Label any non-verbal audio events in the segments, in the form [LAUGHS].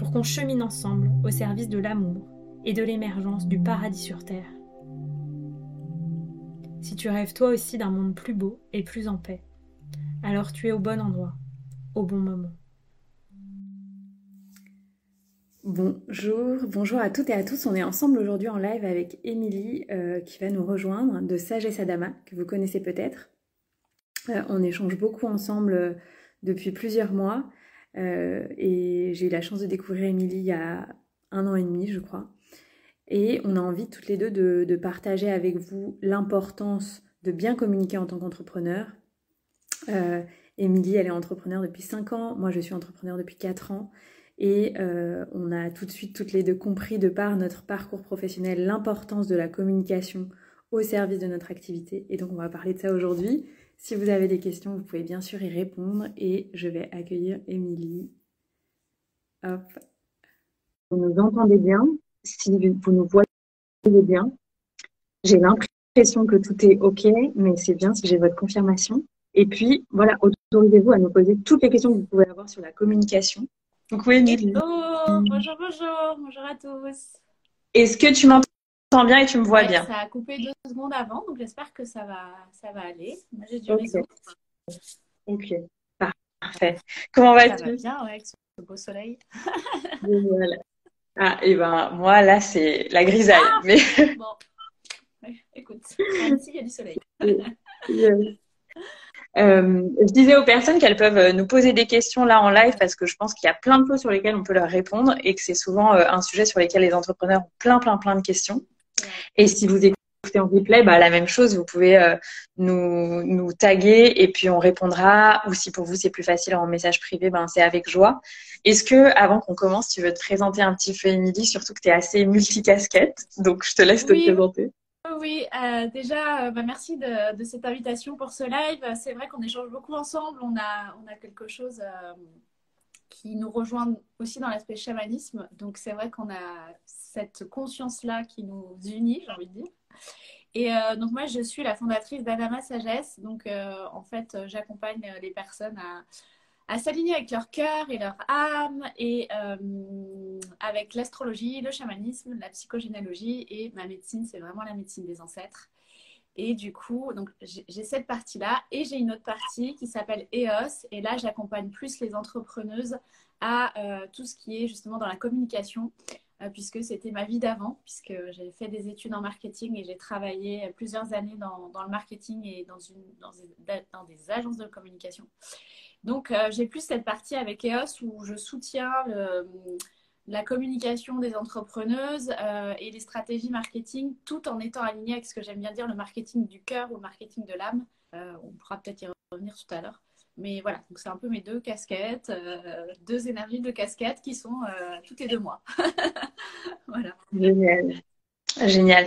pour qu'on chemine ensemble au service de l'amour et de l'émergence du paradis sur Terre. Si tu rêves toi aussi d'un monde plus beau et plus en paix, alors tu es au bon endroit, au bon moment. Bonjour, bonjour à toutes et à tous. On est ensemble aujourd'hui en live avec Émilie euh, qui va nous rejoindre de Sagesse Adama, que vous connaissez peut-être. Euh, on échange beaucoup ensemble euh, depuis plusieurs mois et j'ai eu la chance de découvrir Émilie il y a un an et demi, je crois. Et on a envie toutes les deux de, partager avec vous l'importance de bien communiquer en tant qu'entrepreneur. Émilie, elle est entrepreneur depuis 5 ans, moi je suis entrepreneur depuis 4 ans. Et euh, on a tout de suite toutes les deux compris de par notre parcours professionnel l'importance de la communication au service de notre activité. Et donc on va parler de ça aujourd'hui. Si vous avez des questions, vous pouvez bien sûr y répondre et je vais accueillir Émilie. Hop. Vous nous entendez bien, si vous nous voyez bien. J'ai l'impression que tout est OK, mais c'est bien si j'ai votre confirmation. Et puis, voilà, autorisez-vous à nous poser toutes les questions que vous pouvez avoir sur la communication. Donc oui, bonjour, bonjour, bonjour à tous. Est-ce que tu m'entends? Bien et tu me vois bien Ça a coupé deux secondes avant, donc j'espère que ça va, ça va aller. Moi, j'ai du réseau. Ok, parfait. Comment vas-tu? Ça va bien, avec ce beau soleil. [LAUGHS] voilà. Ah, et ben moi, là, c'est la grisaille. Ah mais... [LAUGHS] bon, écoute, ici, il y a du soleil. [LAUGHS] Euh, je disais aux personnes qu'elles peuvent euh, nous poser des questions là en live parce que je pense qu'il y a plein de choses sur lesquelles on peut leur répondre et que c'est souvent euh, un sujet sur lequel les entrepreneurs ont plein, plein, plein de questions. Et si vous écoutez en replay, bah, la même chose, vous pouvez nous, nous taguer et puis on répondra. Ou si pour vous c'est plus facile en message privé, ben, c'est avec joie. Est-ce que, avant qu'on commence, tu veux te présenter un petit peu, Émilie, surtout que tu es assez multicasquette, donc je te laisse te présenter. Oui, euh, déjà, euh, bah, merci de, cette invitation pour ce live. C'est vrai qu'on échange beaucoup ensemble. On a, on a quelque chose euh, qui nous rejoint aussi dans l'aspect chamanisme. Donc, c'est vrai qu'on a cette conscience-là qui nous unit, j'ai envie de dire. Et donc, moi, je suis la fondatrice d'Adama Sagesse. Donc, en fait, j'accompagne les personnes à s'aligner avec leur cœur et leur âme et euh, avec l'astrologie, le chamanisme, la psychogénéalogie et ma médecine, c'est vraiment la médecine des ancêtres. Et du coup, donc j'ai cette partie-là et j'ai une autre partie qui s'appelle EOS et là j'accompagne plus les entrepreneuses à euh, tout ce qui est justement dans la communication euh, puisque c'était ma vie d'avant puisque j'ai fait des études en marketing et j'ai travaillé plusieurs années dans, le marketing et dans, des agences de communication. Donc, euh, j'ai plus cette partie avec EOS où je soutiens la communication des entrepreneuses euh, et les stratégies marketing tout en étant aligné avec ce que j'aime bien dire le marketing du cœur ou le marketing de l'âme. Euh, on pourra peut-être y revenir tout à l'heure. Mais voilà, donc c'est un peu mes deux casquettes, deux énergies de casquettes qui sont toutes les deux mois. [LAUGHS] voilà. Génial. Génial.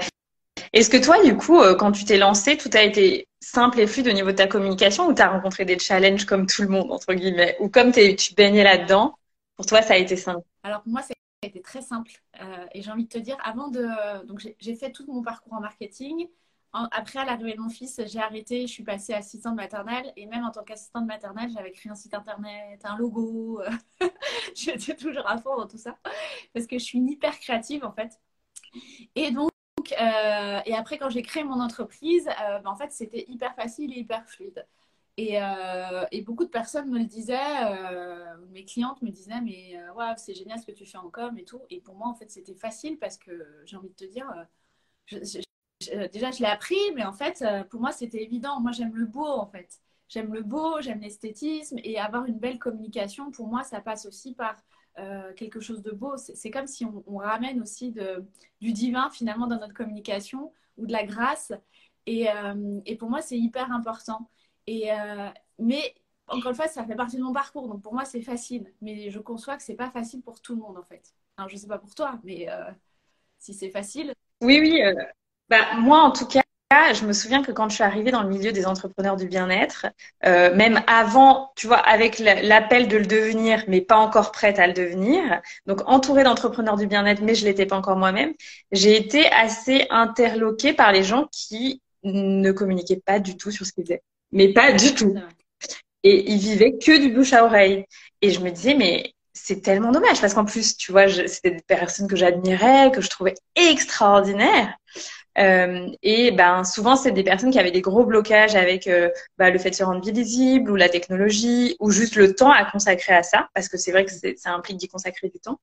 Est-ce que toi, du coup, quand tu t'es lancé, tout a été simple et fluide au niveau de ta communication ou tu as rencontré des challenges comme tout le monde, entre guillemets? Ou comme tu baignais là-dedans, pour toi, ça a été simple? Alors, pour moi, ça a été très simple. Euh, et j'ai envie de te dire, avant de. Donc, j'ai fait tout mon parcours en marketing. Après, à l'arrivée de mon fils, j'ai arrêté, je suis passée assistante maternelle. Et même en tant qu'assistante maternelle, j'avais créé un site internet, un logo. [LAUGHS] J'étais toujours à fond dans tout ça. Parce que je suis hyper créative, en fait. Et donc, euh, et après, quand j'ai créé mon entreprise, euh, ben, en fait, c'était hyper facile et hyper fluide. Et, euh, et, beaucoup de personnes me le disaient, euh, mes clientes me disaient, mais euh, ouais, c'est génial ce que tu fais en com et tout. Et pour moi, en fait, c'était facile parce que j'ai envie de te dire, déjà, je l'ai appris, mais en fait, pour moi, c'était évident. Moi, j'aime le beau, en fait. J'aime le beau, j'aime l'esthétisme et avoir une belle communication, pour moi, ça passe aussi par quelque chose de beau. C'est comme si on, ramène aussi du divin finalement dans notre communication ou de la grâce. Et, pour moi, c'est hyper important. Et, euh, mais encore une fois, ça fait partie de mon parcours. Donc pour moi, c'est facile. Mais je conçois que c'est pas facile pour tout le monde en fait. Alors je sais pas pour toi, mais euh, si c'est facile. Oui, oui. Euh, bah, moi, en tout cas, je me souviens que quand je suis arrivée dans le milieu des entrepreneurs du bien-être, même avant, tu vois, avec l'appel de le devenir, mais pas encore prête à le devenir, donc entourée d'entrepreneurs du bien-être, mais je l'étais pas encore moi-même, j'ai été assez interloquée par les gens qui ne communiquaient pas du tout sur ce qu'ils faisaient mais pas du tout. [LAUGHS] Et ils vivaient que du bouche à oreille. Et je me disais, mais c'est tellement dommage parce qu'en plus, tu vois, c'était des personnes que j'admirais, que je trouvais extraordinaires. Euh, et ben souvent, c'est des personnes qui avaient des gros blocages avec bah, le fait de se rendre visible ou la technologie ou juste le temps à consacrer à ça, parce que c'est vrai que ça implique d'y consacrer du temps.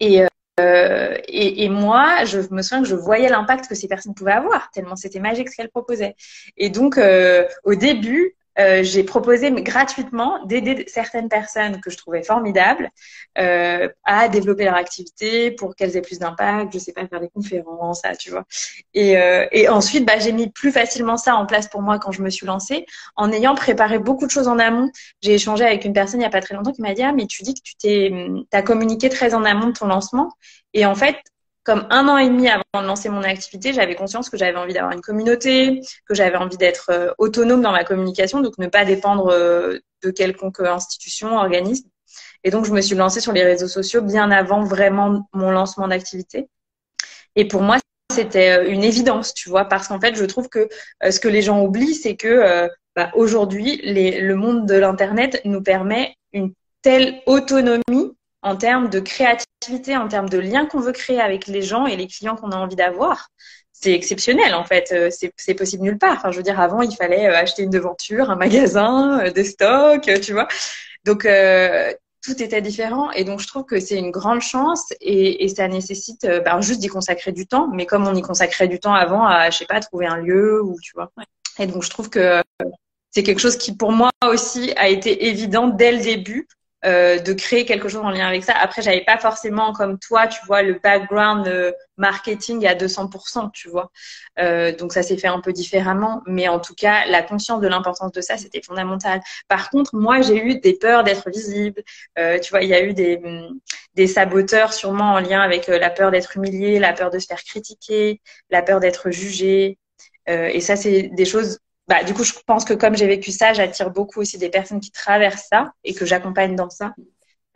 Et, euh, et, et, moi, je me souviens que je voyais l'impact que ces personnes pouvaient avoir, tellement c'était magique ce qu'elles proposaient. Et donc, euh, au début, euh, j'ai proposé gratuitement d'aider certaines personnes que je trouvais formidables euh, à développer leur activité pour qu'elles aient plus d'impact, je sais pas, faire des conférences, ça, tu vois. Et, euh, et ensuite, bah, j'ai mis plus facilement ça en place pour moi quand je me suis lancée, en ayant préparé beaucoup de choses en amont. J'ai échangé avec une personne il y a pas très longtemps qui m'a dit ah mais tu dis que tu t'es, as communiqué très en amont de ton lancement, et en fait comme un an et demi avant de lancer mon activité, j'avais conscience que j'avais envie d'avoir une communauté, que j'avais envie d'être euh, autonome dans ma communication, donc ne pas dépendre euh, de quelconque institution, organisme. Et donc, je me suis lancée sur les réseaux sociaux bien avant vraiment mon lancement d'activité. Et pour moi, c'était euh, une évidence, tu vois, parce qu'en fait, je trouve que ce que les gens oublient, c'est que bah, aujourd'hui, le monde de l'Internet nous permet une telle autonomie en termes de créativité, en termes de liens qu'on veut créer avec les gens et les clients qu'on a envie d'avoir. C'est exceptionnel en fait, euh, c'est possible nulle part. Enfin, je veux dire, avant, il fallait euh, acheter une devanture, un magasin, euh, des stocks, tu vois. Donc, tout était différent et donc je trouve que c'est une grande chance et, ça nécessite ben, juste d'y consacrer du temps, mais comme on y consacrait du temps avant à, je sais pas, trouver un lieu ou tu vois. Et donc je trouve que c'est quelque chose qui pour moi aussi a été évident dès le début euh, de créer quelque chose en lien avec ça. Après, j'avais pas forcément comme toi, tu vois, le background euh, marketing à 200%, tu vois. Euh, donc ça s'est fait un peu différemment, mais en tout cas, la conscience de l'importance de ça, c'était fondamental. Par contre, moi, j'ai eu des peurs d'être visible. tu vois, il y a eu des, mm, des saboteurs sûrement en lien avec la peur d'être humilié, la peur de se faire critiquer, la peur d'être jugé. et ça, c'est des choses bah, du coup, je pense que comme j'ai vécu ça, j'attire beaucoup aussi des personnes qui traversent ça et que j'accompagne dans ça.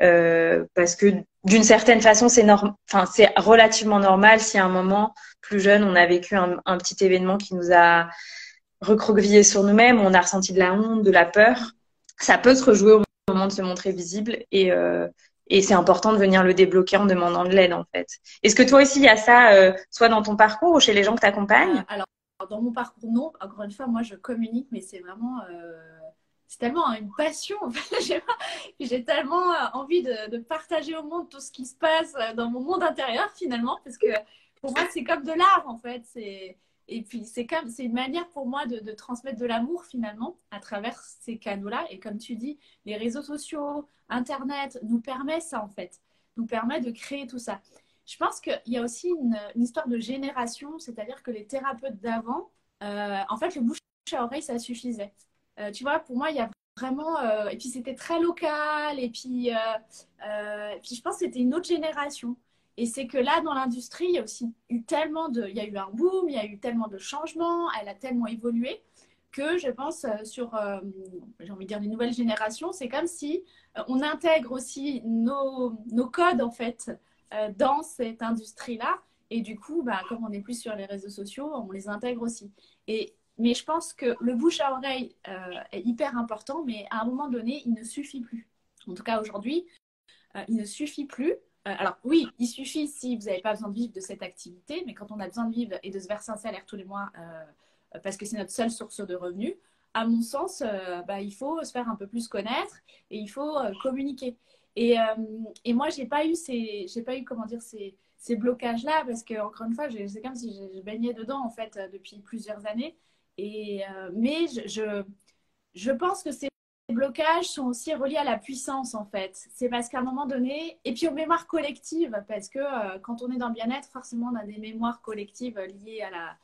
Euh, parce que d'une certaine façon, c'est enfin, relativement normal si à un moment plus jeune, on a vécu un, petit événement qui nous a recroquevillé sur nous-mêmes, on a ressenti de la honte, de la peur. Ça peut se rejouer au moment de se montrer visible et, euh, et c'est important de venir le débloquer en demandant de l'aide en fait. Est-ce que toi aussi il y a ça, euh, soit dans ton parcours ou chez les gens que tu accompagnes Alors dans mon parcours, non. Encore une fois, moi, je communique, mais c'est vraiment. Euh, c'est tellement une passion. [LAUGHS] J'ai tellement euh, envie de, partager au monde tout ce qui se passe euh, dans mon monde intérieur, finalement, parce que pour moi, c'est comme de l'art, en fait. Et puis, c'est comme, c'est une manière pour moi de, de transmettre de l'amour, finalement, à travers ces canaux-là. Et comme tu dis, les réseaux sociaux, Internet nous permet ça, en fait. Nous permet de créer tout ça. Je pense qu'il y a aussi une, histoire de génération, c'est-à-dire que les thérapeutes d'avant, euh, en fait, le bouche à oreille, ça suffisait. Euh, tu vois, pour moi, il y a vraiment. Euh, et puis, c'était très local. Et puis, puis je pense que c'était une autre génération. Et c'est que là, dans l'industrie, il y a aussi eu tellement de. Il y a eu un boom, il y a eu tellement de changements, elle a tellement évolué que je pense sur, j'ai envie de dire, les nouvelles générations, c'est comme si on intègre aussi nos, nos codes, en fait, euh, dans cette industrie-là. Et du coup, bah, comme on est plus sur les réseaux sociaux, on les intègre aussi. Et, mais je pense que le bouche à oreille euh, est hyper important, mais à un moment donné, il ne suffit plus. En tout cas, aujourd'hui, euh, il ne suffit plus. alors oui, il suffit si vous n'avez pas besoin de vivre de cette activité, mais quand on a besoin de vivre et de se verser un salaire tous les mois, parce que c'est notre seule source de revenus, à mon sens, bah, il faut se faire un peu plus connaître et il faut communiquer. Et, et moi, j'ai pas eu ces, pas eu comment dire ces, ces blocages-là parce que encore une fois, c'est comme si je, baignais dedans en fait depuis plusieurs années. Et mais je, je, je pense que ces blocages sont aussi reliés à la puissance en fait. C'est parce qu'à un moment donné, et puis aux mémoires collectives, parce que quand on est dans le bien-être, forcément on a des mémoires collectives liées à la,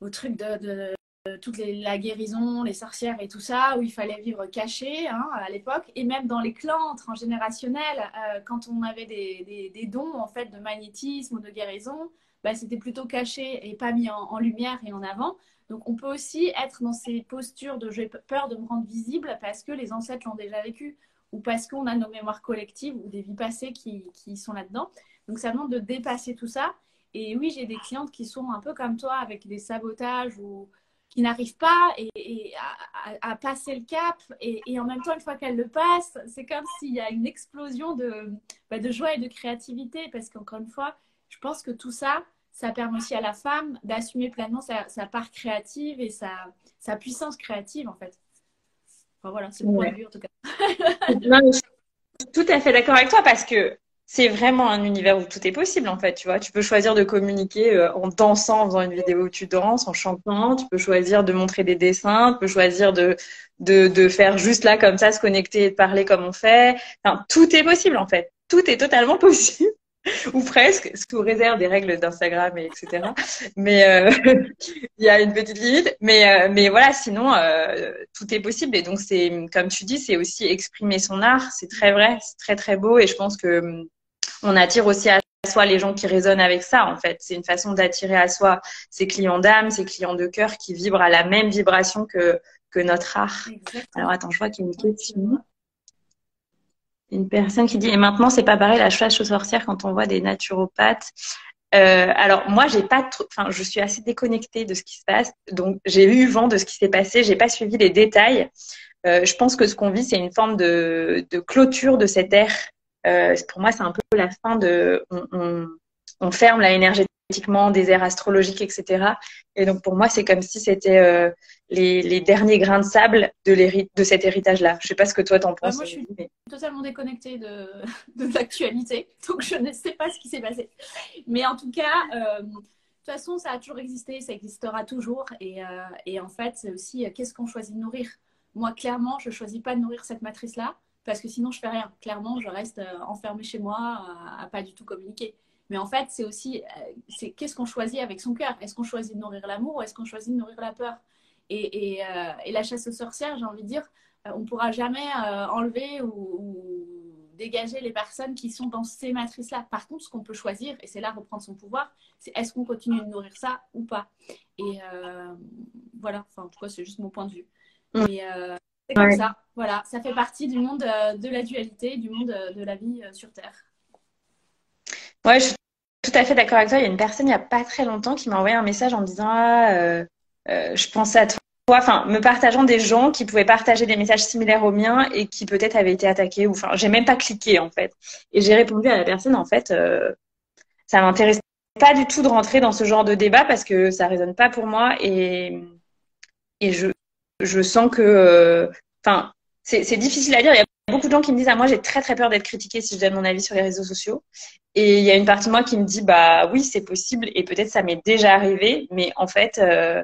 au truc de, toute la guérison, les sorcières et tout ça, où il fallait vivre caché hein, à l'époque, et même dans les clans transgénérationnels, euh, quand on avait des, dons en fait de magnétisme ou de guérison, bah, c'était plutôt caché et pas mis en, lumière et en avant. Donc on peut aussi être dans ces postures de j'ai peur de me rendre visible parce que les ancêtres l'ont déjà vécu ou parce qu'on a nos mémoires collectives ou des vies passées qui sont là-dedans. Donc ça demande de dépasser tout ça. Et oui, j'ai des clientes qui sont un peu comme toi avec des sabotages ou qui n'arrivent pas et, à, passer le cap. Et, en même temps, une fois qu'elles le passent, c'est comme s'il y a une explosion de, bah, de joie et de créativité. Parce qu'encore une fois, je pense que tout ça, ça permet aussi à la femme d'assumer pleinement sa, part créative et sa, sa puissance créative, en fait. Enfin voilà, c'est mon point de vue en tout cas. je suis tout à fait d'accord avec toi parce que c'est vraiment un univers où tout est possible en fait, tu vois. Tu peux choisir de communiquer euh, en dansant, en faisant une vidéo où tu danses, en chantant. Tu peux choisir de montrer des dessins. Tu peux choisir de, de, de faire juste là comme ça, se connecter et parler comme on fait. Enfin, tout est possible en fait. Tout est totalement [LAUGHS] possible. ou presque, sous réserve des règles d'Instagram et etc. Mais euh, [LAUGHS] il y a une petite limite. Mais euh, mais voilà, sinon tout est possible. Et donc c'est comme tu dis, c'est aussi exprimer son art. C'est très vrai, c'est très très beau. Et je pense que on attire aussi à soi les gens qui résonnent avec ça, en fait. C'est une façon d'attirer à soi ses clients d'âme, ses clients de cœur qui vibrent à la même vibration que, que notre art. Alors, attends, je vois qu'il y a une question. Une personne qui dit, et maintenant, c'est pas pareil la chasse aux sorcières quand on voit des naturopathes. Euh, alors moi, j'ai pas, enfin, je suis assez déconnectée de ce qui se passe, donc j'ai eu vent de ce qui s'est passé. J'ai pas suivi les détails. Euh, je pense que ce qu'on vit, c'est une forme de, de, clôture de cette ère pour moi, c'est un peu la fin de. On, ferme là énergétiquement des aires astrologiques, etc. Et donc, pour moi, c'est comme si c'était euh, les, derniers grains de sable de, de cet héritage-là. Je sais pas ce que toi t'en penses. moi, je suis totalement déconnectée de, [LAUGHS] de l'actualité, donc je ne sais pas ce qui s'est passé. Mais en tout cas, euh, de toute façon, ça a toujours existé, ça existera toujours. Et, et en fait, c'est aussi qu'est-ce qu'on choisit de nourrir? Moi, clairement, je choisis pas de nourrir cette matrice-là parce que sinon je fais rien. Clairement, je reste euh, enfermée chez moi à, pas du tout communiquer. Mais en fait, c'est aussi euh, c'est qu'est-ce qu'on choisit avec son cœur? Est-ce qu'on choisit de nourrir l'amour ou est-ce qu'on choisit de nourrir la peur? Et, euh, et, la chasse aux sorcières, j'ai envie de dire, on ne pourra jamais enlever ou, dégager les personnes qui sont dans ces matrices-là. Par contre, ce qu'on peut choisir, et c'est là reprendre son pouvoir, c'est est-ce qu'on continue de nourrir ça ou pas? Et voilà, enfin, en tout cas, c'est juste mon point de vue. C'est comme ça. Voilà, ça fait partie du monde euh, de la dualité, du monde euh, de la vie euh, sur Terre. Ouais, je suis tout à fait d'accord avec toi. Il y a une personne il n'y a pas très longtemps qui m'a envoyé un message en me disant ah, je pensais à toi. Enfin, me partageant des gens qui pouvaient partager des messages similaires aux miens et qui peut-être avaient été attaqués ou enfin, j'ai même pas cliqué en fait. Et j'ai répondu à la personne en fait, ça m'intéresse pas du tout de rentrer dans ce genre de débat parce que ça résonne pas pour moi et et je je sens que, euh, enfin, c'est difficile à dire. Il y a beaucoup de gens qui me disent, ah, moi, j'ai très, très peur d'être critiquée si je donne mon avis sur les réseaux sociaux. Et il y a une partie de moi qui me dit, bah oui, c'est possible et peut-être ça m'est déjà arrivé, mais en fait, euh,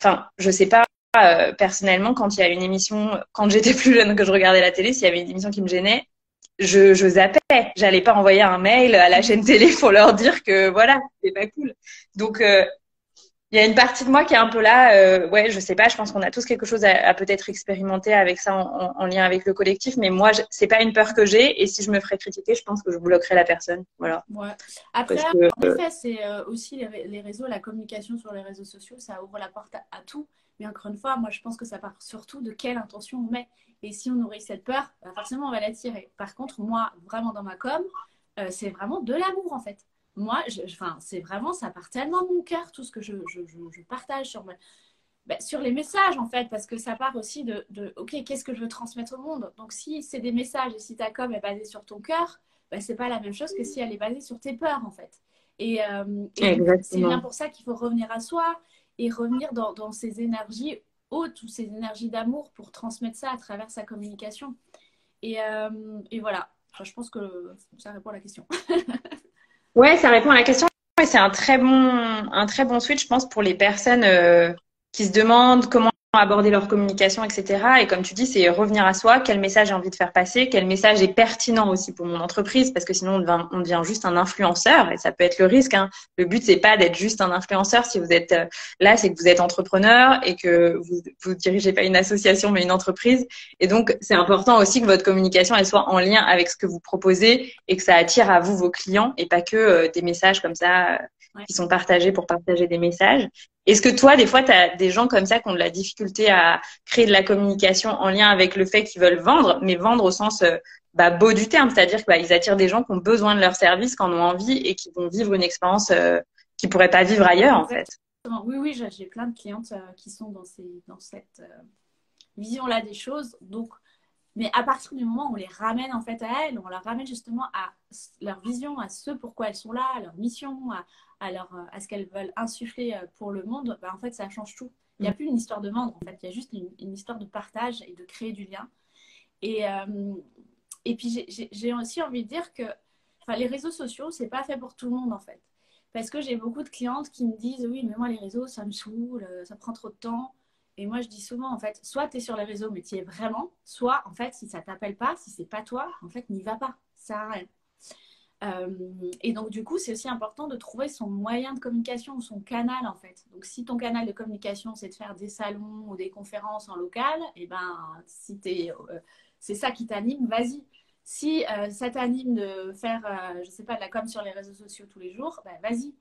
enfin, je sais pas. Euh, personnellement, quand il y a une émission, quand j'étais [LAUGHS] plus jeune, que je regardais la télé, s'il y avait une émission qui me gênait, je, je zappais. J'allais pas envoyer un mail à la chaîne télé pour leur dire que voilà, c'est pas cool. Donc, euh, il y a une partie de moi qui est un peu là, euh, ouais, je sais pas, je pense qu'on a tous quelque chose à, peut-être expérimenter avec ça en, lien avec le collectif, mais moi, c'est pas une peur que j'ai, et si je me ferais critiquer, je pense que je bloquerais la personne, voilà. Ouais. Après, en effet, c'est euh, aussi les, réseaux, la communication sur les réseaux sociaux, ça ouvre la porte à, tout, mais encore une fois, moi, je pense que ça part surtout de quelle intention on met, et si on nourrit cette peur, bah, forcément, on va l'attirer. Par contre, moi, vraiment dans ma com, euh, c'est vraiment de l'amour en fait moi, enfin, c'est vraiment, ça part tellement de mon cœur, tout ce que je, je, je, partage sur, ben, sur les messages, en fait, parce que ça part aussi de, de OK, qu'est-ce que je veux transmettre au monde? Donc, si c'est des messages et si ta com est basée sur ton cœur, ben, c'est pas la même chose que si elle est basée sur tes peurs, en fait. Et, euh, c'est bien pour ça qu'il faut revenir à soi et revenir dans, dans ces énergies haute ou ces énergies d'amour pour transmettre ça à travers sa communication. Et, et voilà, je pense que ça répond à la question. [LAUGHS] ouais, ça répond à la question. c'est un très bon, un très bon switch, je pense, pour les personnes qui se demandent comment aborder leur communication, etc. Et comme tu dis, c'est revenir à soi, quel message j'ai envie de faire passer, quel message est pertinent aussi pour mon entreprise, parce que sinon on devient, on devient juste un influenceur et ça peut être le risque. Hein. Le but c'est pas d'être juste un influenceur. Si vous êtes euh, là, c'est que vous êtes entrepreneur et que vous vous dirigez pas une association mais une entreprise. Et donc c'est important aussi que votre communication elle soit en lien avec ce que vous proposez et que ça attire à vous vos clients et pas que euh, des messages comme ça qui sont partagés pour partager des messages. Est-ce que toi, des fois, tu as des gens comme ça qui ont de la difficulté à créer de la communication en lien avec le fait qu'ils veulent vendre, mais vendre au sens euh, bah, beau du terme, c'est-à-dire qu'ils bah, attirent des gens qui ont besoin de leur service, qui en ont envie et qui vont vivre une expérience euh, qu'ils ne pourraient pas vivre ailleurs, en fait? Oui, oui, j'ai plein de clientes euh, qui sont dans, ces, dans cette vision-là des choses. Donc, mais à partir du moment où on les ramène en fait à elles, on leur ramène justement à leur vision, à ce pourquoi elles sont là, à leur mission, à, à, ce qu'elles veulent insuffler euh, pour le monde, bah, en fait, ça change tout. Il n'y a mm. plus une histoire de vendre, en fait, il y a juste une, histoire de partage et de créer du lien. Et, euh, et puis, j'ai aussi envie de dire que les réseaux sociaux, c'est pas fait pour tout le monde, en fait. Parce que j'ai beaucoup de clientes qui me disent Oui, mais moi, les réseaux, ça me saoule, ça prend trop de temps. Et moi, je dis souvent, en fait, soit tu es sur les réseaux, mais tu es vraiment, soit, en fait, si ça t'appelle pas, si c'est pas toi, en fait, n'y va pas. Ça sert à rien. Euh, et donc, du coup, c'est aussi important de trouver son moyen de communication, son canal, en fait. Donc, si ton canal de communication, c'est de faire des salons ou des conférences en local, et eh ben, si euh, c'est ça qui t'anime, vas-y. Si euh, ça t'anime de faire, je sais pas, de la com sur les réseaux sociaux tous les jours, ben, vas-y.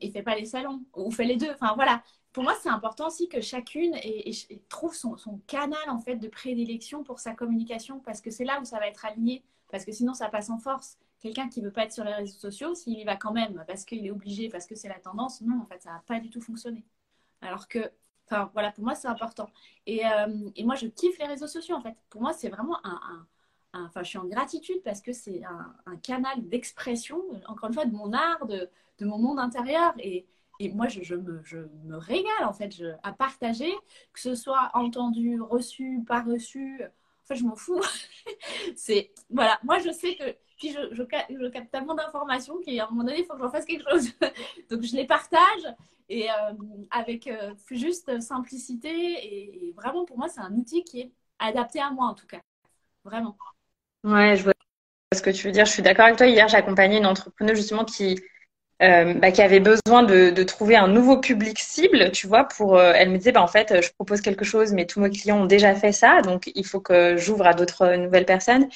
et fais pas les salons, ou fais les deux. Enfin, voilà. Pour moi, c'est important aussi que chacune trouve son, son canal, en fait, de prédilection pour sa communication, parce que c'est là où ça va être aligné, parce que sinon, ça passe en force quelqu'un qui veut pas être sur les réseaux sociaux, s'il y va quand même parce qu'il est obligé, parce que c'est la tendance, non, en fait, ça va pas du tout fonctionner. Alors que, enfin, voilà, pour moi, c'est important. Et, euh, et, moi, je kiffe les réseaux sociaux, en fait. Pour moi, c'est vraiment un, enfin, je suis en gratitude parce que c'est un, canal d'expression, encore une fois, de mon art, de, de mon monde intérieur. Et, et moi, je, me, je, me, régale, en fait, à partager, que ce soit entendu, reçu, pas reçu. En fait, je m'en fous. [LAUGHS] c'est, voilà, moi, je sais que puis je, capte tellement d'informations qu'à un moment donné, il faut que j'en fasse quelque chose. [LAUGHS] Donc je les partage et euh, avec euh, juste simplicité. Et, vraiment, pour moi, c'est un outil qui est adapté à moi en tout cas. Vraiment. Ouais, je vois ce que tu veux dire. Je suis d'accord avec toi. Hier, j'ai accompagné une entrepreneuse justement qui, euh, bah, qui avait besoin de, trouver un nouveau public cible, tu vois, pour, elle me disait, bah, en fait, je propose quelque chose, mais tous mes clients ont déjà fait ça, donc il faut que j'ouvre à d'autres nouvelles personnes.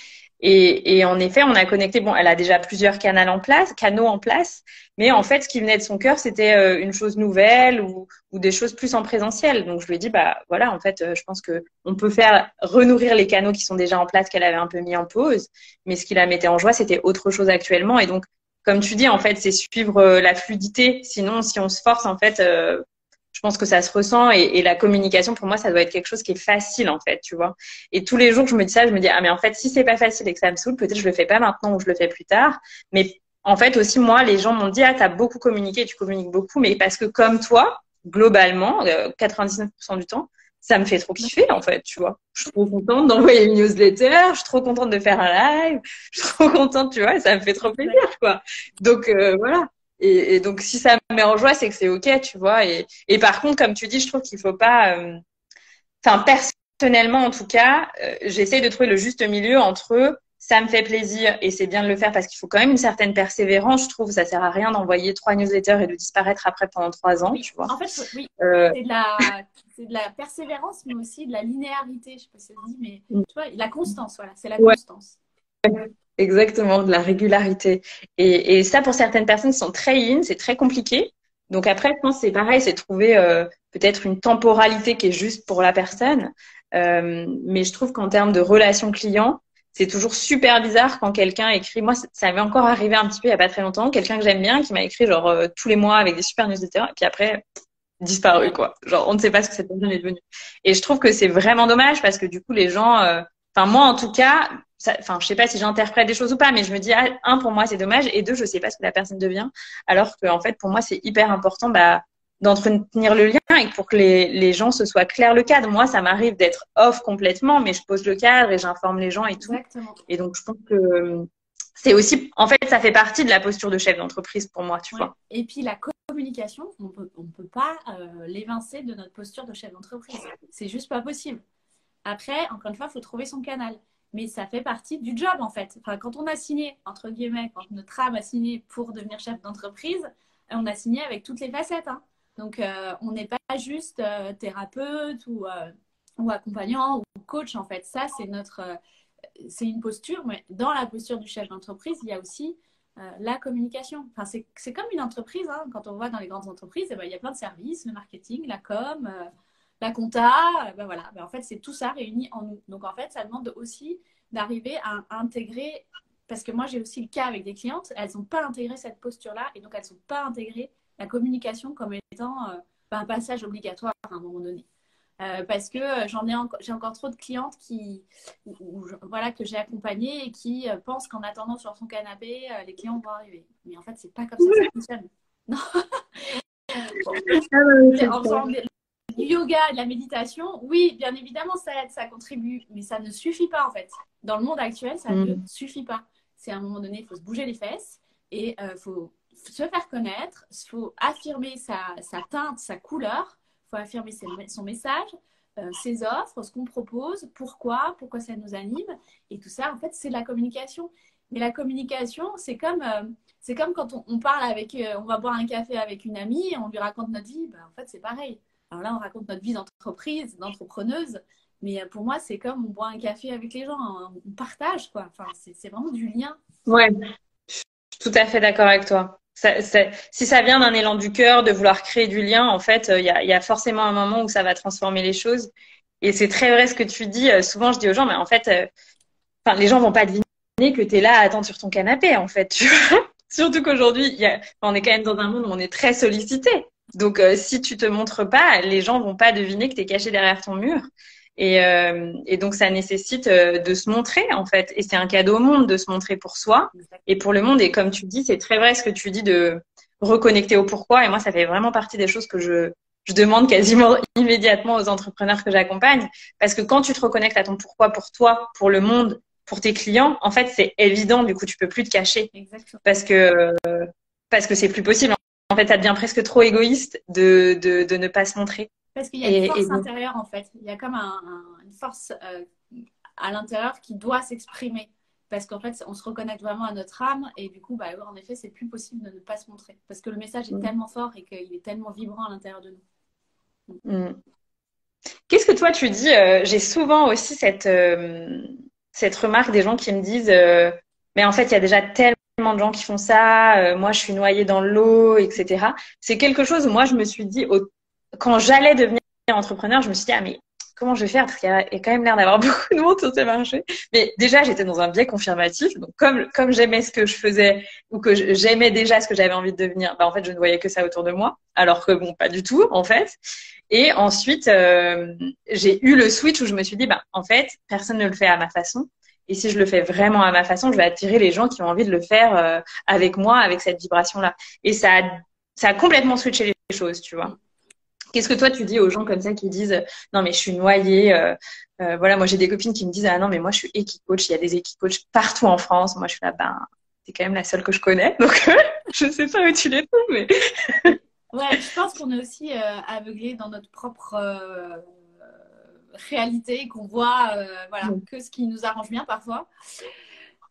Et, et, en effet, on a connecté. Bon, elle a déjà plusieurs canaux en place, canaux en place, mais en fait, ce qui venait de son cœur, c'était euh, une chose nouvelle ou, ou, des choses plus en présentiel. Donc, je lui ai dit, bah voilà, en fait, euh, je pense que on peut faire renourrir les canaux qui sont déjà en place, qu'elle avait un peu mis en pause, mais ce qui la mettait en joie, c'était autre chose actuellement. Et donc, comme tu dis, en fait, c'est suivre euh, la fluidité. Sinon, si on se force, en fait, je pense que ça se ressent et, et, la communication pour moi ça doit être quelque chose qui est facile en fait tu vois et tous les jours je me dis ça je me dis ah mais en fait si c'est pas facile et que ça me saoule peut-être je le fais pas maintenant ou je le fais plus tard mais en fait aussi moi les gens m'ont dit ah t'as beaucoup communiqué tu communiques beaucoup mais parce que comme toi globalement 99% euh, du temps ça me fait trop kiffer en fait, tu vois. Je suis trop contente d'envoyer une newsletter, je suis trop contente de faire un live, je suis trop contente, tu vois, ça me fait trop plaisir, quoi. Donc euh, voilà. Et, donc, si ça me met en joie, c'est que c'est OK, tu vois. Et, et, par contre, comme tu dis, je trouve qu'il faut pas. Euh, enfin, personnellement, en tout cas, euh, j'essaie de trouver le juste milieu entre ça me fait plaisir et c'est bien de le faire parce qu'il faut quand même une certaine persévérance, je trouve. Ça sert à rien d'envoyer trois newsletters et de disparaître après pendant trois ans, tu vois. En fait, oui, euh, c'est de, la, de la persévérance, mais aussi de la linéarité. Je sais pas si ça se dit, mais mm. tu vois, la constance, voilà, c'est la constance. Exactement, de la régularité. Et, et, ça, pour certaines personnes qui sont très in, c'est très compliqué. Donc après, je pense c'est pareil, c'est trouver euh, peut-être une temporalité qui est juste pour la personne. Euh, mais je trouve qu'en termes de relation client, c'est toujours super bizarre quand quelqu'un écrit. Moi, ça m'est encore arrivé un petit peu il y a pas très longtemps. Quelqu'un que j'aime bien qui m'a écrit genre euh, tous les mois avec des super newsletters, et puis après disparu quoi. Genre on ne sait pas ce que cette personne est devenue. Et je trouve que c'est vraiment dommage parce que du coup les gens, euh, enfin moi en tout cas, enfin, je sais pas si j'interprète des choses ou pas, mais je me dis, ah, un, pour moi, c'est dommage, et deux, je sais pas ce que la personne devient, alors que, en fait, pour moi, c'est hyper important, bah, d'entretenir le lien et pour que les, les, gens se soient clairs le cadre. Moi, ça m'arrive d'être off complètement, mais je pose le cadre et j'informe les gens et tout. Exactement. Et donc, je pense que c'est aussi, en fait, ça fait partie de la posture de chef d'entreprise pour moi, tu vois. Et puis la communication, on peut, on peut pas euh, l'évincer de notre posture de chef d'entreprise. C'est juste pas possible. Après, encore une fois, il faut trouver son canal. Mais ça fait partie du job, en fait. Enfin, quand on a signé, entre guillemets, quand notre âme a signé pour devenir chef d'entreprise, on a signé avec toutes les facettes. Hein. Donc, euh, on n'est pas juste euh, thérapeute ou, euh, ou accompagnant ou coach, en fait. Ça, c'est notre, c'est une posture, mais dans la posture du chef d'entreprise, il y a aussi la communication. Enfin, c'est comme une entreprise. Hein. Quand on voit dans les grandes entreprises, eh ben, il y a plein de services, le marketing, la com, la compta. Ben voilà. Ben, en fait, c'est tout ça réuni en nous. Donc, en fait, ça demande aussi d'arriver à, intégrer parce que moi j'ai aussi le cas avec des clientes, elles n'ont pas intégré cette posture-là et donc elles n'ont pas intégré la communication comme étant euh, un passage obligatoire à un moment donné. Euh, parce que euh, j'en ai j'ai encore trop de clientes qui voilà que j'ai accompagnées et qui pensent qu'en attendant sur son canapé les clients vont arriver mais en fait c'est pas comme ça que ça fonctionne [LAUGHS] non ah en faisant du yoga de la méditation oui bien évidemment ça aide ça contribue mais ça ne suffit pas en fait dans le monde actuel ça ne mm. suffit pas c'est à un moment donné il faut se bouger les fesses et il faut se faire connaître, il faut affirmer sa, teinte, sa couleur, il faut affirmer son message, euh, ses offres, ce qu'on propose, pourquoi, pourquoi ça nous anime. Et tout ça, en fait, c'est la communication. Mais la communication, c'est comme, euh, c'est comme quand on, parle avec, euh, on va boire un café avec une amie et on lui raconte notre vie. Ben, en fait, c'est pareil. Alors là, on raconte notre vie d'entreprise, d'entrepreneuse. Mais pour moi, c'est comme on boit un café avec les gens, on partage, quoi. Enfin, c'est vraiment du lien. Ouais, je suis tout à fait d'accord avec toi si ça vient d'un élan du cœur, de vouloir créer du lien, en fait, il y, a, forcément un moment où ça va transformer les choses. Et c'est très vrai ce que tu dis. Euh, souvent, je dis aux gens, mais en fait, euh, les gens vont pas deviner que tu es là à attendre sur ton canapé, en fait. [LAUGHS] Surtout qu'aujourd'hui, on est quand même dans un monde où on est très sollicité. Donc, euh, si tu te montres pas, les gens vont pas deviner que tu es caché derrière ton mur. Et, euh, et, donc, ça nécessite euh, de se montrer, en fait. Et c'est un cadeau au monde de se montrer pour soi et pour le monde. Et comme tu dis, c'est très vrai ce que tu dis de reconnecter au pourquoi. Et moi, ça fait vraiment partie des choses que je, je demande quasiment [LAUGHS] immédiatement aux entrepreneurs que j'accompagne. Parce que quand tu te reconnectes à ton pourquoi pour toi, pour le monde, pour tes clients, en fait, c'est évident. Du coup, tu peux plus te cacher. Exactement. Parce que, parce que c'est plus possible. En fait, ça devient presque trop égoïste de, de, de ne pas se montrer. Parce qu'il y a une force intérieure, en fait. Il y a comme une force euh, à l'intérieur qui doit s'exprimer. Parce qu'en fait, on se reconnecte vraiment à notre âme. Et du coup, bah, en effet, c'est plus possible de ne pas se montrer. Parce que le message est mm. tellement fort et qu'il est tellement vibrant à l'intérieur de nous. Mm. Qu'est-ce que toi, tu dis euh, J'ai souvent aussi cette, euh, cette remarque des gens qui me disent Mais en fait, il y a déjà tellement de gens qui font ça. moi, je suis noyée dans l'eau, etc. C'est quelque chose moi, je me suis dit, quand j'allais devenir entrepreneur, je me suis dit, ah, mais comment je vais faire? Parce qu'il y, a quand même l'air d'avoir [LAUGHS] beaucoup de monde sur ces marchés. Mais déjà, j'étais dans un biais confirmatif. Donc, comme, comme j'aimais ce que je faisais ou que j'aimais déjà ce que j'avais envie de devenir, bah, en fait, je ne voyais que ça autour de moi. Alors que bon, pas du tout, en fait. Et ensuite, euh, j'ai eu le switch où je me suis dit, bah, en fait, personne ne le fait à ma façon. Et si je le fais vraiment à ma façon, je vais attirer les gens qui ont envie de le faire euh, avec moi, avec cette vibration-là. Et ça a, ça a complètement switché les choses, tu vois. Qu'est-ce que toi tu dis aux gens comme ça qui disent non mais je suis noyée euh, euh, voilà moi j'ai des copines qui me disent ah non mais moi je suis équipe-coach il y a des équipe-coach partout en France moi je suis là ben c'est quand même la seule que je connais [LAUGHS] donc je sais pas où tu les trouves mais ouais je pense qu'on est aussi aveuglé dans notre propre réalité qu'on voit voilà que ce qui nous arrange bien parfois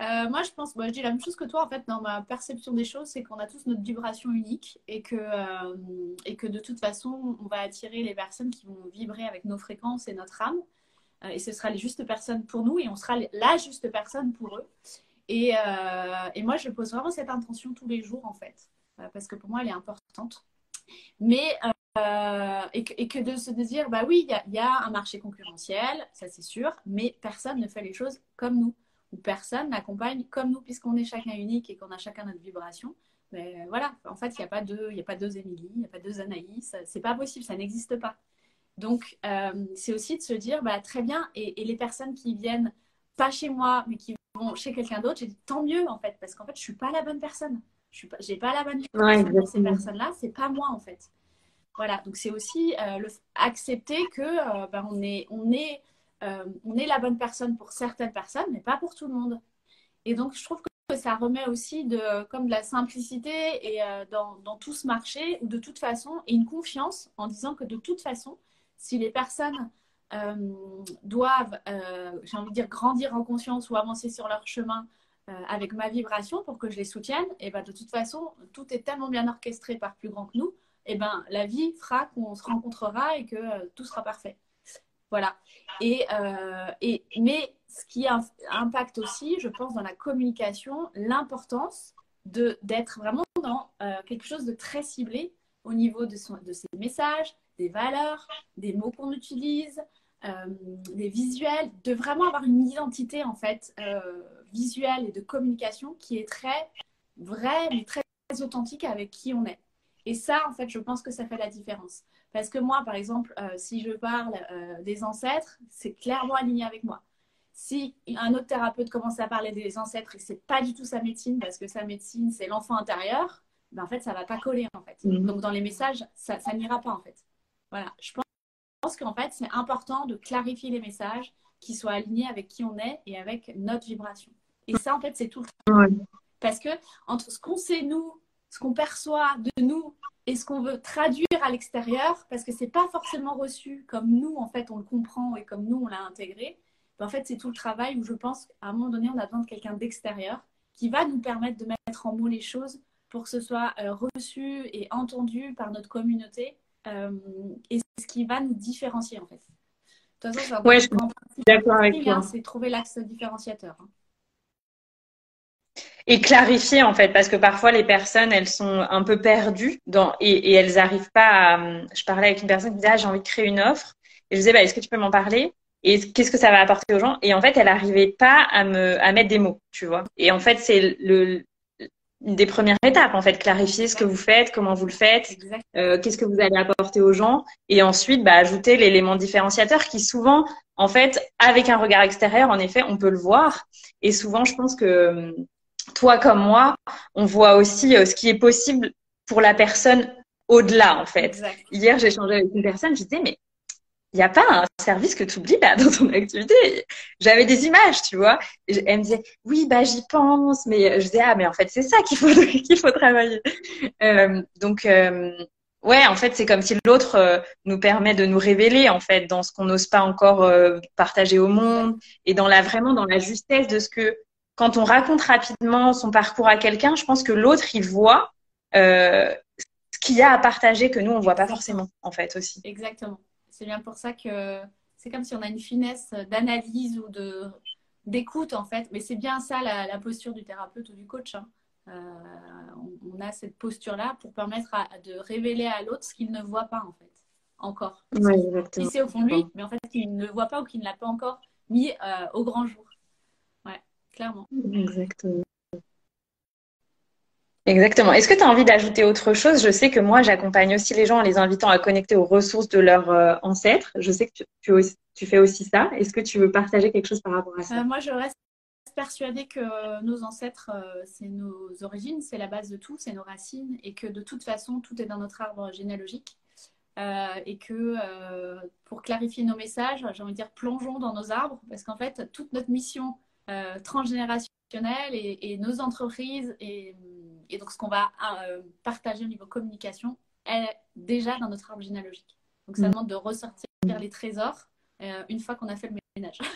euh, moi, je pense, moi, je dis la même chose que toi, en fait, dans ma perception des choses, c'est qu'on a tous notre vibration unique et que, euh, et que de toute façon, on va attirer les personnes qui vont vibrer avec nos fréquences et notre âme. Euh, et ce sera les justes personnes pour nous et on sera la juste personne pour eux. Et, et moi, je pose vraiment cette intention tous les jours, en fait, parce que pour moi, elle est importante. Mais et que, et, que, de se dire, bah oui, il y, y a, un marché concurrentiel, ça c'est sûr, mais personne ne fait les choses comme nous personne n'accompagne comme nous, puisqu'on est chacun unique et qu'on a chacun notre vibration. Mais voilà, en fait, il n'y a pas deux, il a pas deux Émilie, il n'y a pas deux Anaïs, c'est pas possible, ça n'existe pas. Donc, euh, c'est aussi de se dire, bah, très bien, et, les personnes qui viennent pas chez moi, mais qui vont chez quelqu'un d'autre, j'ai dit tant mieux, en fait, parce qu'en fait, je suis pas la bonne personne. Je n'ai pas, pas la bonne personne. ces personnes-là, c'est pas moi, en fait. Voilà, donc c'est aussi le, accepter que ben, on, est, on, est, on est la bonne personne pour certaines personnes, mais pas pour tout le monde. Et donc, je trouve que ça remet aussi de, comme de la simplicité et dans, tout ce marché, ou de toute façon, et une confiance en disant que de toute façon, si les personnes euh, doivent, euh, j'ai envie de dire, grandir en conscience ou avancer sur leur chemin euh, avec ma vibration pour que je les soutienne, et ben de toute façon, tout est tellement bien orchestré par plus grand que nous, et ben la vie fera qu'on se rencontrera et que tout sera parfait. Voilà. Et, et, mais ce qui impacte aussi, je pense, dans la communication, l'importance d'être vraiment dans quelque chose de très ciblé au niveau de, son, de ses messages, des valeurs, des mots qu'on utilise, euh, des visuels, de vraiment avoir une identité en fait euh, visuelle et de communication qui est très vraie mais très, authentique avec qui on est. Et ça, en fait, je pense que ça fait la différence. Parce que moi, par exemple, euh, si je parle des ancêtres, c'est clairement aligné avec moi. Si un autre thérapeute commence à parler des ancêtres et c'est pas du tout sa médecine, parce que sa médecine, c'est l'enfant intérieur, ben en fait, ça va pas coller, en fait. Mm-hmm. Donc, dans les messages, ça, ça n'ira pas, en fait. Voilà, je pense qu'en fait, c'est important de clarifier les messages qui soient alignés avec qui on est et avec notre vibration. Et ça, en fait, c'est tout. Parce que entre ce qu'on sait, nous, ce qu'on perçoit de nous et ce qu'on veut traduire à l'extérieur, parce que c'est pas forcément reçu comme nous, en fait, on le comprend et comme nous, on l'a intégré, ben, en fait, c'est tout le travail où je pense qu'à un moment donné, on a besoin de quelqu'un d'extérieur qui va nous permettre de mettre en mots les choses pour que ce soit euh, reçu et entendu par notre communauté euh, et ce qui va nous différencier en fait. De toute façon, ouais, je suis d'accord avec toi. c'est trouver l'axe différenciateur. Hein. Et clarifier en fait, parce que parfois les personnes elles sont un peu perdues dans, et, et elles n'arrivent pas à. Je parlais avec une personne qui disait ah, j'ai envie de créer une offre et je disais bah, est-ce que tu peux m'en parler? Et qu'est-ce que ça va apporter aux gens? Et en fait, elle n'arrivait pas à me à mettre des mots, tu vois. Et en fait, c'est le des premières étapes, en fait, clarifier ce que vous faites, comment vous le faites, euh, qu'est-ce que vous allez apporter aux gens, et ensuite bah, ajouter l'élément différenciateur qui souvent, en fait, avec un regard extérieur, en effet, on peut le voir. Et souvent, je pense que hum, toi comme moi, on voit aussi euh, ce qui est possible pour la personne au-delà, en fait. Hier, j'ai échangé avec une personne, je disais, mais il n'y a pas un service que tu oublies bah, [LAUGHS] dans ton activité. J'avais des images, tu vois. elle me disait, oui, bah, j'y pense, mais je disais, ah, mais en fait, c'est ça qu'il faut, [LAUGHS] qu'il faut travailler. Euh, donc, euh, ouais, en fait, c'est comme si l'autre euh, nous permet de nous révéler, en fait, dans ce qu'on n'ose pas encore euh, partager au monde et dans la, vraiment dans la justesse de ce que, quand on raconte rapidement son parcours à quelqu'un, je pense que l'autre, il voit ce qu'il y a à partager que nous, on voit pas forcément, en fait, aussi. Exactement. C'est bien pour ça que c'est comme si on a une finesse d'analyse ou de d'écoute en fait. Mais c'est bien ça la, posture du thérapeute ou du coach. Hein. Euh, on, a cette posture-là pour permettre de révéler à l'autre ce qu'il ne voit pas en fait. Encore. Oui, c'est au fond de lui, mais en fait qu'il ne voit pas ou qu'il ne l'a pas encore mis euh, au grand jour. Clairement. Exactement. Exactement. Est-ce que tu as envie d'ajouter autre chose? Je sais que moi, j'accompagne aussi les gens en les invitant à connecter aux ressources de leurs euh, ancêtres. Je sais que tu, fais aussi ça. Est-ce que tu veux partager quelque chose par rapport à ça? Euh, Moi, je reste persuadée que nos ancêtres, euh, c'est nos origines, c'est la base de tout, c'est nos racines, et que de toute façon, tout est dans notre arbre généalogique. et que pour clarifier nos messages, j'ai envie de dire, plongeons dans nos arbres, parce qu'en fait, toute notre mission transgénérationnelle et, et, nos entreprises et et donc, ce qu'on va euh, partager au niveau communication est déjà dans notre arbre généalogique. Donc, ça mm. demande de ressortir les trésors euh, une fois qu'on a fait le ménage. [LAUGHS]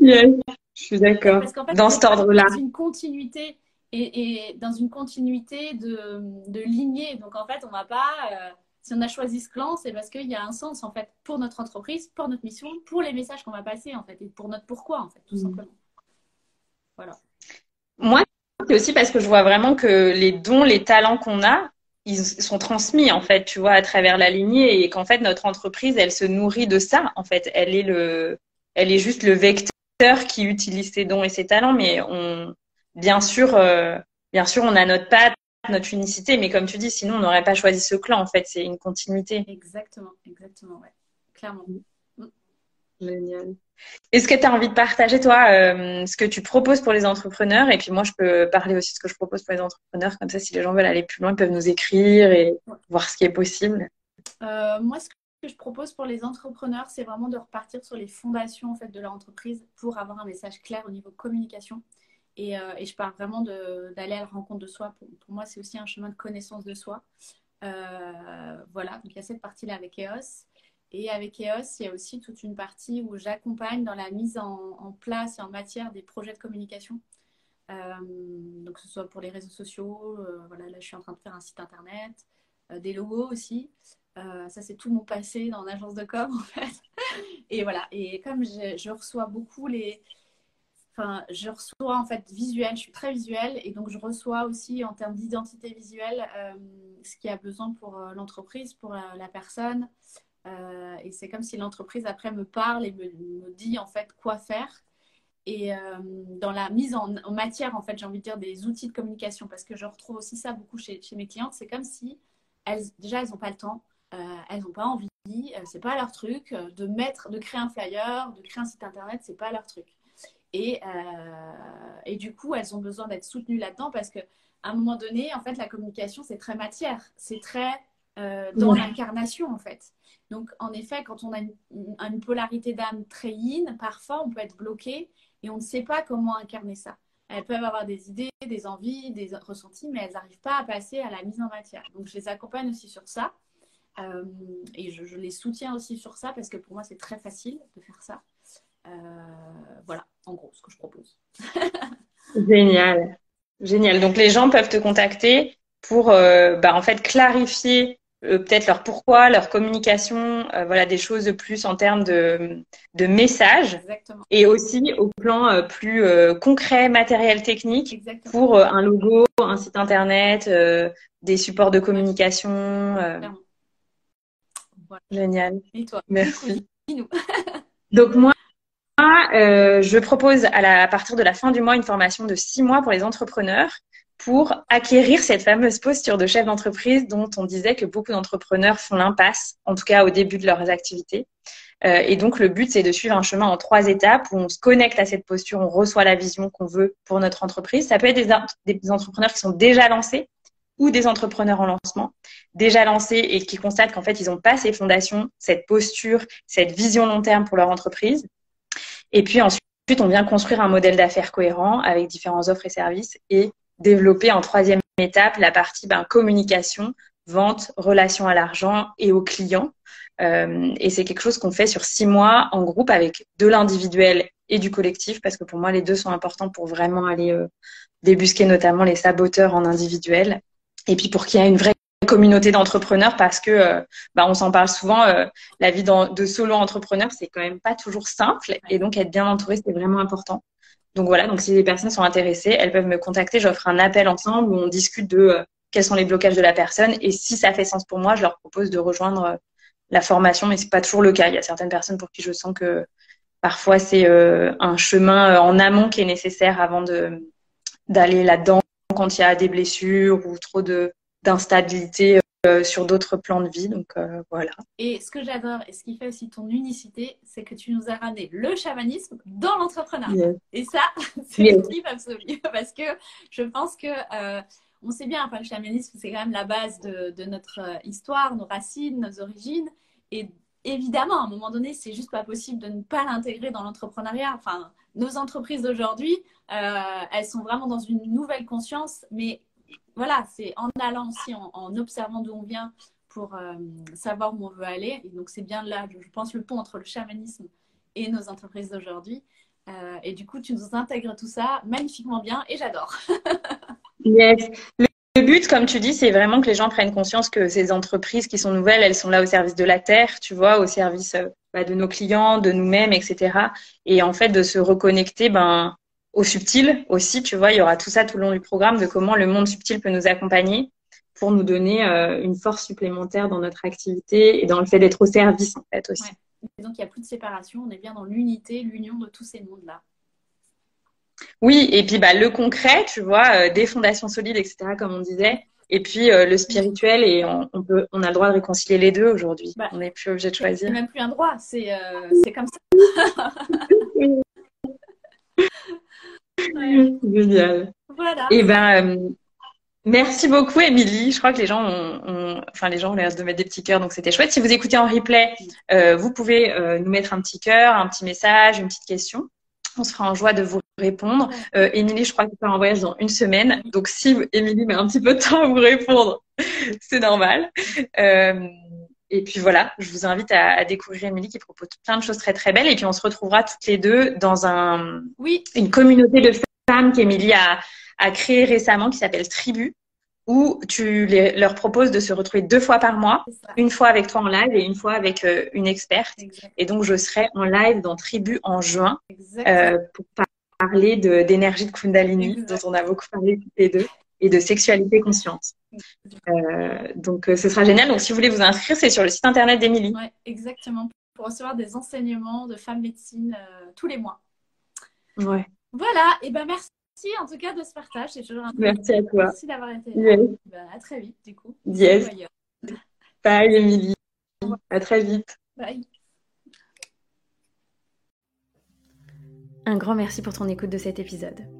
yes, je suis d'accord. dans cet ordre-là. Dans une continuité et, dans une continuité de, de, lignée. Donc, en fait, on va pas. Si on a choisi ce clan, c'est parce qu'il y a un sens en fait pour notre entreprise, pour notre mission, pour les messages qu'on va passer en fait et pour notre pourquoi en fait, tout mm. simplement. Voilà. Moi, c'est aussi parce que je vois vraiment que les dons, les talents qu'on a, ils sont transmis en fait, tu vois, à travers la lignée et qu'en fait notre entreprise, elle se nourrit de ça. En fait, elle est le, elle est juste le vecteur qui utilise ses dons et ses talents, mais on, bien sûr, euh, bien sûr, on a notre patte, notre unicité, mais comme tu dis, sinon on n'aurait pas choisi ce clan. En fait, c'est une continuité. Exactement, exactement, ouais, clairement. Génial. Est-ce que tu as envie de partager, toi, euh, ce que tu proposes pour les entrepreneurs? Et puis moi, je peux parler aussi de ce que je propose pour les entrepreneurs. Comme ça, si les gens veulent aller plus loin, ils peuvent nous écrire et voir ce qui est possible. Euh, moi, ce que je propose pour les entrepreneurs, c'est vraiment de repartir sur les fondations en fait, de leur entreprise pour avoir un message clair au niveau communication. Et, euh, et je parle vraiment d'aller à la rencontre de soi. Pour, moi, c'est aussi un chemin de connaissance de soi. voilà, donc il y a cette partie-là avec EOS. Et avec EOS, il y a aussi toute une partie où j'accompagne dans la mise en, place et en matière des projets de communication. Euh, donc, que ce soit pour les réseaux sociaux, euh, voilà, là je suis en train de faire un site internet, euh, des logos aussi. ça, c'est tout mon passé dans l'agence de com [LAUGHS] en fait. Et voilà, et comme je reçois beaucoup les, Je reçois en fait visuel, je suis très visuelle et donc je reçois aussi en termes d'identité visuelle ce qu'il y a besoin pour l'entreprise, pour la personne, euh, et c'est comme si l'entreprise après me parle et me, dit en fait quoi faire. Et euh, dans la mise en, matière, en fait, j'ai envie de dire des outils de communication, parce que je retrouve aussi ça beaucoup chez, chez mes clientes. C'est comme si elles, déjà, elles n'ont pas le temps, euh, elles n'ont pas envie, c'est pas leur truc de mettre, de créer un flyer, de créer un site internet, c'est pas leur truc. Et, et du coup, elles ont besoin d'être soutenues là-dedans parce que à un moment donné, en fait, la communication, c'est très matière, c'est très dans l'incarnation, en fait. Donc, en effet, quand on a une, polarité d'âme très yin, parfois on peut être bloqué et on ne sait pas comment incarner ça. Elles peuvent avoir des idées, des envies, des ressentis, mais elles n'arrivent pas à passer à la mise en matière. Donc, je les accompagne aussi sur ça. Euh, et je, les soutiens aussi sur ça parce que pour moi, c'est très facile de faire ça. Euh, voilà, en gros, ce que je propose. Génial. Génial. Donc, les gens peuvent te contacter pour euh, bah, en fait clarifier euh, peut-être leur pourquoi, leur communication, euh, voilà des choses de plus en termes de, de messages Exactement. et aussi au plan plus concret, matériel, technique Exactement. pour un logo, un site internet, des supports de communication. Voilà. Génial. Et toi? Merci. [LAUGHS] Donc moi, je propose à, partir de la fin du mois une formation de six mois pour les entrepreneurs pour acquérir cette fameuse posture de chef d'entreprise dont on disait que beaucoup d'entrepreneurs font l'impasse, en tout cas au début de leurs activités. Euh, et donc le but, c'est de suivre un chemin en trois étapes où on se connecte à cette posture, on reçoit la vision qu'on veut pour notre entreprise. Ça peut être des entrepreneurs qui sont déjà lancés ou des entrepreneurs en lancement, déjà lancés et qui constatent qu'en fait, ils n'ont pas ces fondations, cette posture, cette vision long terme pour leur entreprise. Et puis ensuite, on vient construire un modèle d'affaires cohérent avec différents offres et services et développer en troisième étape la partie ben, communication, vente, relation à l'argent et aux clients. Euh, et c'est quelque chose qu'on fait sur six mois en groupe avec de l'individuel et du collectif, parce que pour moi, les deux sont importants pour vraiment aller euh, débusquer notamment les saboteurs en individuel. Et puis pour qu'il y ait une vraie communauté d'entrepreneurs, parce que euh, bah, on s'en parle souvent, euh, la vie de solo entrepreneur, c'est quand même pas toujours simple. Et donc être bien entouré, c'est vraiment important. Donc voilà, donc si les personnes sont intéressées, elles peuvent me contacter. J'offre un appel ensemble où on discute de euh, quels sont les blocages de la personne et si ça fait sens pour moi, je leur propose de rejoindre euh, la formation, mais c'est pas toujours le cas. Il y a certaines personnes pour qui je sens que parfois c'est un chemin en amont qui est nécessaire avant de d'aller là-dedans quand il y a des blessures ou trop de d'instabilité euh, sur d'autres plans de vie. Donc euh, voilà. Et ce que j'adore et ce qui fait aussi ton unicité, c'est que tu nous as ramené le chamanisme dans l'entrepreneuriat. Et ça, [LAUGHS] c'est yes. le absolu. [LAUGHS] Parce que je pense que euh, on sait bien, enfin, le chamanisme, c'est quand même la base de, de, notre histoire, nos racines, nos origines. Et évidemment, à un moment donné, c'est juste pas possible de ne pas l'intégrer dans l'entrepreneuriat. Enfin, nos entreprises d'aujourd'hui, elles sont vraiment dans une nouvelle conscience, mais voilà, c'est en allant aussi, en, observant d'où on vient pour euh, savoir où on veut aller. Et donc, c'est bien là, je pense, le pont entre le chamanisme et nos entreprises d'aujourd'hui. Euh, et du coup, tu nous intègres tout ça magnifiquement bien et j'adore. [LAUGHS] yes. Le but, comme tu dis, c'est vraiment que les gens prennent conscience que ces entreprises qui sont nouvelles, elles sont là au service de la terre, tu vois, au service euh, bah, de nos clients, de nous-mêmes, etc. Et en fait, de se reconnecter, ben, au subtil aussi, tu vois, il y aura tout ça tout le long du programme de comment le monde subtil peut nous accompagner pour nous donner euh, une force supplémentaire dans notre activité et dans le fait d'être au service en fait aussi. Ouais. donc il n'y a plus de séparation, on est bien dans l'unité, l'union de tous ces mondes-là. Oui, et puis bah, le concret, tu vois, euh, des fondations solides, etc., comme on disait, et puis euh, le spirituel, et on, on, peut, on a le droit de réconcilier les deux aujourd'hui. Bah, on n'est plus obligé de choisir. C'est même plus un droit, c'est comme ça. [LAUGHS] [LAUGHS] [LAUGHS] Génial. Voilà. Et eh ben, euh, merci beaucoup, Émilie. Je crois que les gens ont, enfin, les gens ont l'air de mettre des petits cœurs, donc c'était chouette. Si vous écoutez en replay, euh, vous pouvez euh, nous mettre un petit cœur, un petit message, une petite question. On se fera en joie de vous répondre. Émilie, je crois que tu pars en voyage dans une semaine. Donc, si Émilie met un petit peu de temps à vous répondre, [LAUGHS] c'est normal. Et puis voilà, je vous invite à, à découvrir Émilie qui propose plein de choses très très belles. Et puis on se retrouvera toutes les deux dans un, oui. une communauté de qu'Emilie a, a créé récemment qui s'appelle Tribu, où tu leur proposes de se retrouver deux fois par mois, une fois avec toi en live et une fois avec euh, une experte. Et donc, je serai en live dans Tribu en juin euh, pour parler d'énergie de, Kundalini, dont on a beaucoup parlé toutes les deux, et de sexualité consciente. Euh, donc, ce sera génial. Donc, si vous voulez vous inscrire, c'est sur le site internet d'Emilie. Oui, exactement. Pour recevoir des enseignements de femmes médecine tous les mois. Ouais. Voilà, et ben merci en tout cas de ce partage. C'est toujours un Merci à toi. Merci d'avoir été là. Ben, à très vite du coup. Yes. Bye Émilie. À très vite. Bye. Un grand merci pour ton écoute de cet épisode